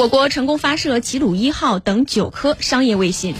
我国成功发射齐鲁一号等九颗商业卫星。